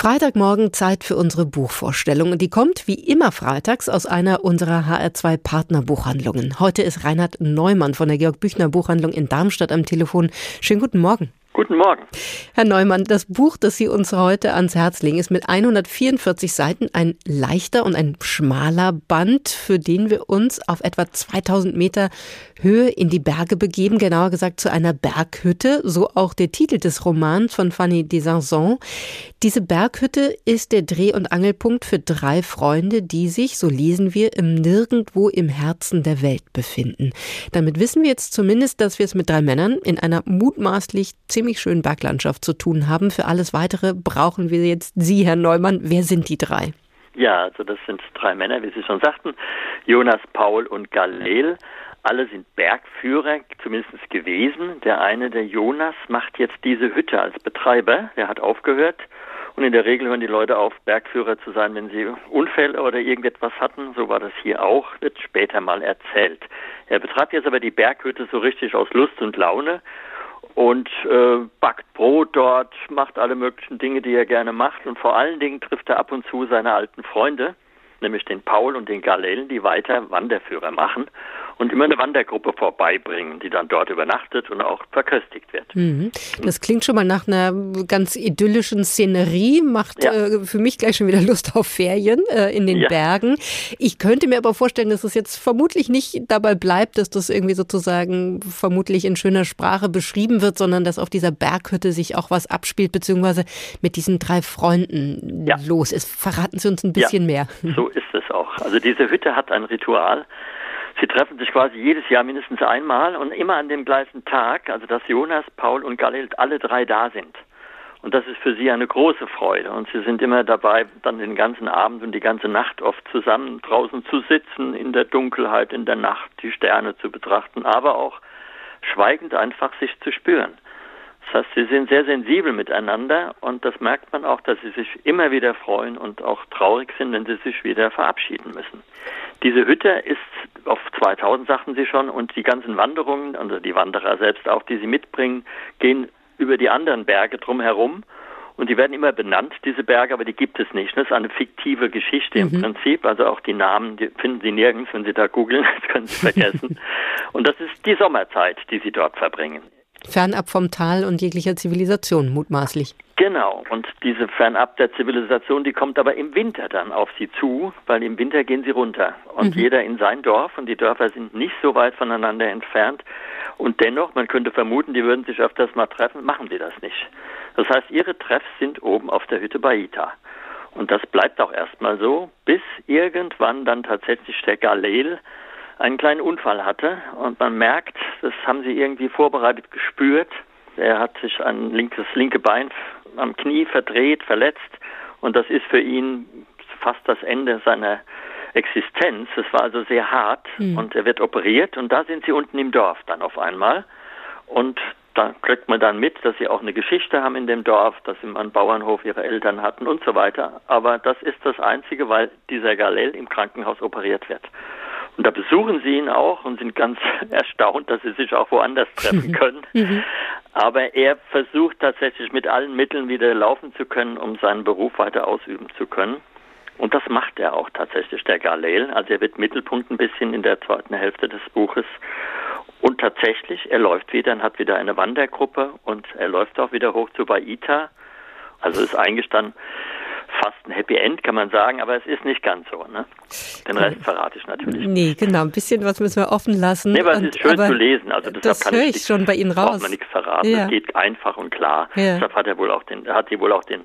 Freitagmorgen Zeit für unsere Buchvorstellung. Die kommt wie immer freitags aus einer unserer HR2 Partnerbuchhandlungen. Heute ist Reinhard Neumann von der Georg Büchner Buchhandlung in Darmstadt am Telefon. Schönen guten Morgen. Guten Morgen. Herr Neumann, das Buch, das Sie uns heute ans Herz legen, ist mit 144 Seiten ein leichter und ein schmaler Band, für den wir uns auf etwa 2000 Meter Höhe in die Berge begeben, genauer gesagt zu einer Berghütte, so auch der Titel des Romans von Fanny Desanson. Diese Berghütte ist der Dreh- und Angelpunkt für drei Freunde, die sich, so lesen wir, im Nirgendwo im Herzen der Welt befinden. Damit wissen wir jetzt zumindest, dass wir es mit drei Männern in einer mutmaßlich ziemlich schönen Berglandschaft zu tun haben. Für alles Weitere brauchen wir jetzt Sie, Herr Neumann. Wer sind die drei? Ja, also das sind drei Männer, wie Sie schon sagten, Jonas, Paul und Galel. Alle sind Bergführer, zumindest gewesen. Der eine, der Jonas, macht jetzt diese Hütte als Betreiber. Der hat aufgehört. Und in der Regel hören die Leute auf, Bergführer zu sein, wenn sie Unfälle oder irgendetwas hatten. So war das hier auch, wird später mal erzählt. Er betreibt jetzt aber die Berghütte so richtig aus Lust und Laune und äh, backt Brot dort, macht alle möglichen Dinge, die er gerne macht. Und vor allen Dingen trifft er ab und zu seine alten Freunde, nämlich den Paul und den Galel, die weiter Wanderführer machen und immer eine Wandergruppe vorbeibringen, die dann dort übernachtet und auch verköstigt wird. Mhm. Das klingt schon mal nach einer ganz idyllischen Szenerie, macht ja. äh, für mich gleich schon wieder Lust auf Ferien äh, in den ja. Bergen. Ich könnte mir aber vorstellen, dass es jetzt vermutlich nicht dabei bleibt, dass das irgendwie sozusagen vermutlich in schöner Sprache beschrieben wird, sondern dass auf dieser Berghütte sich auch was abspielt, beziehungsweise mit diesen drei Freunden ja. los ist. Verraten Sie uns ein bisschen mehr. So ist es auch. Also diese Hütte hat ein Ritual. Sie treffen sich quasi jedes Jahr mindestens einmal und immer an dem gleichen Tag, also dass Jonas, Paul und Galil alle drei da sind. Und das ist für sie eine große Freude. Und sie sind immer dabei, dann den ganzen Abend und die ganze Nacht oft zusammen draußen zu sitzen, in der Dunkelheit, in der Nacht, die Sterne zu betrachten, aber auch schweigend einfach sich zu spüren. Das heißt, sie sind sehr sensibel miteinander und das merkt man auch, dass sie sich immer wieder freuen und auch traurig sind, wenn sie sich wieder verabschieden müssen. Diese Hütte ist auf 2000, sagten Sie schon, und die ganzen Wanderungen, also die Wanderer selbst auch, die Sie mitbringen, gehen über die anderen Berge drumherum. Und die werden immer benannt, diese Berge, aber die gibt es nicht. Das ist eine fiktive Geschichte mhm. im Prinzip. Also auch die Namen die finden Sie nirgends, wenn Sie da googeln, das können Sie vergessen. und das ist die Sommerzeit, die Sie dort verbringen. Fernab vom Tal und jeglicher Zivilisation, mutmaßlich. Genau, und diese fernab der Zivilisation, die kommt aber im Winter dann auf sie zu, weil im Winter gehen sie runter. Und mhm. jeder in sein Dorf, und die Dörfer sind nicht so weit voneinander entfernt. Und dennoch, man könnte vermuten, die würden sich öfters mal treffen, machen sie das nicht. Das heißt, ihre Treffs sind oben auf der Hütte Baita. Und das bleibt auch erstmal so, bis irgendwann dann tatsächlich der Galel einen kleinen Unfall hatte. Und man merkt, das haben sie irgendwie vorbereitet gespürt. Er hat sich ein linkes, linke Bein am Knie verdreht, verletzt und das ist für ihn fast das Ende seiner Existenz. Es war also sehr hart mhm. und er wird operiert und da sind sie unten im Dorf dann auf einmal und da kriegt man dann mit, dass sie auch eine Geschichte haben in dem Dorf, dass sie einen Bauernhof ihre Eltern hatten und so weiter. Aber das ist das Einzige, weil dieser Galel im Krankenhaus operiert wird. Und da besuchen sie ihn auch und sind ganz erstaunt, dass sie sich auch woanders treffen können. Mhm. Aber er versucht tatsächlich mit allen Mitteln wieder laufen zu können, um seinen Beruf weiter ausüben zu können. Und das macht er auch tatsächlich, der Galel. Also er wird Mittelpunkt ein bisschen in der zweiten Hälfte des Buches. Und tatsächlich, er läuft wieder und hat wieder eine Wandergruppe und er läuft auch wieder hoch zu Baita. Also ist eingestanden, fast ein Happy End, kann man sagen, aber es ist nicht ganz so. Ne? Den Rest verrate ich natürlich. Nee, genau, ein bisschen was müssen wir offen lassen. Nee, aber es ist schön zu lesen. Also das höre ich, ich schon bei Ihnen raus. Braucht man nichts verraten. Ja. Es geht einfach und klar. Ja. Deshalb hat er wohl auch den, hat sie wohl auch den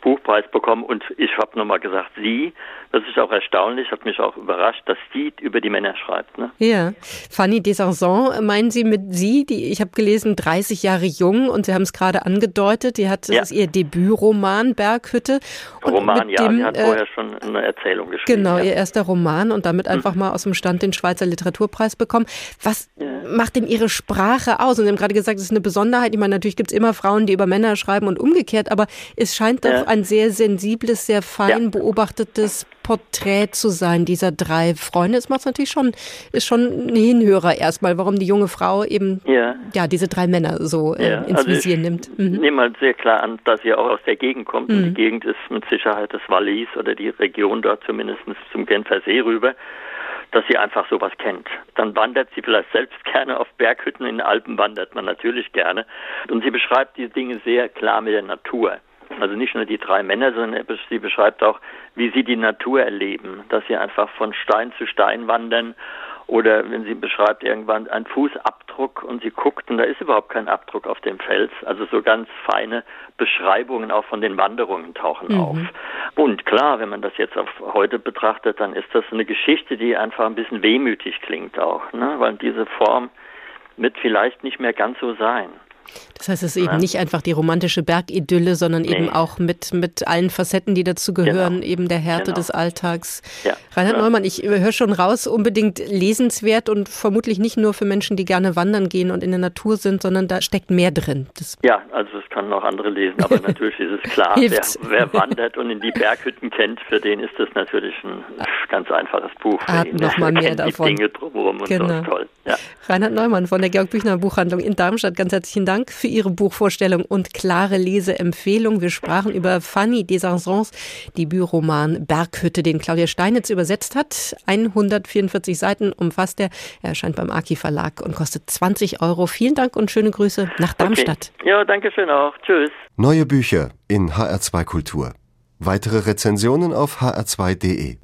Buchpreis bekommen und ich habe nochmal gesagt, sie, das ist auch erstaunlich, hat mich auch überrascht, dass sie über die Männer schreibt. Ne? Ja, Fanny Desarson, meinen Sie mit sie, die ich habe gelesen, 30 Jahre jung und Sie haben es gerade angedeutet, die hat, das ja. ist ihr Debütroman Berghütte. Und Roman, ja, dem, sie hat äh, vorher schon eine Erzählung geschrieben. Genau, ja. ihr erster Roman und damit einfach mhm. mal aus dem Stand den Schweizer Literaturpreis bekommen. Was ja. macht denn Ihre Sprache aus? Und Sie haben gerade gesagt, es ist eine Besonderheit. Ich meine, natürlich gibt es immer Frauen, die über Männer schreiben und umgekehrt, aber es scheint doch ein sehr sensibles, sehr fein ja. beobachtetes Porträt zu sein dieser drei Freunde. Es macht natürlich schon, ist schon ein Hinhörer erstmal, warum die junge Frau eben ja, ja diese drei Männer so äh, ins also Visier nimmt. Mhm. Ich nehme mal sehr klar an, dass sie auch aus der Gegend kommt. Mhm. Und die Gegend ist mit Sicherheit das Wallis oder die Region dort zumindest zum Genfer See rüber dass sie einfach sowas kennt. Dann wandert sie vielleicht selbst gerne auf Berghütten, in den Alpen wandert man natürlich gerne. Und sie beschreibt die Dinge sehr klar mit der Natur. Also nicht nur die drei Männer, sondern sie beschreibt auch, wie sie die Natur erleben, dass sie einfach von Stein zu Stein wandern oder wenn sie beschreibt irgendwann ein Fußabdruck und sie guckt und da ist überhaupt kein Abdruck auf dem Fels. Also so ganz feine Beschreibungen auch von den Wanderungen tauchen mhm. auf. Und klar, wenn man das jetzt auf heute betrachtet, dann ist das eine Geschichte, die einfach ein bisschen wehmütig klingt auch, ne? weil diese Form wird vielleicht nicht mehr ganz so sein. Das heißt, es ist eben nicht einfach die romantische Bergidylle, sondern nee. eben auch mit, mit allen Facetten, die dazu gehören, genau. eben der Härte genau. des Alltags. Ja. Reinhard ja. Neumann, ich höre schon raus, unbedingt lesenswert und vermutlich nicht nur für Menschen, die gerne wandern gehen und in der Natur sind, sondern da steckt mehr drin. Das ja, also das können auch andere lesen, aber natürlich ist es klar, wer, wer, wandert und in die Berghütten kennt, für den ist das natürlich ein ganz einfaches Buch. Hat noch mal mehr davon. Die Dinge drumherum und genau. so toll. Ja. Reinhard Neumann von der Georg Büchner Buchhandlung in Darmstadt, ganz herzlichen Dank für Ihre Buchvorstellung und klare Leseempfehlung. Wir sprachen über Fanny Desansons Debütroman Berghütte, den Claudia Steinitz übersetzt hat. 144 Seiten umfasst er. Er erscheint beim Aki Verlag und kostet 20 Euro. Vielen Dank und schöne Grüße nach Darmstadt. Okay. Ja, danke schön auch. Tschüss. Neue Bücher in HR2 Kultur. Weitere Rezensionen auf hr2.de.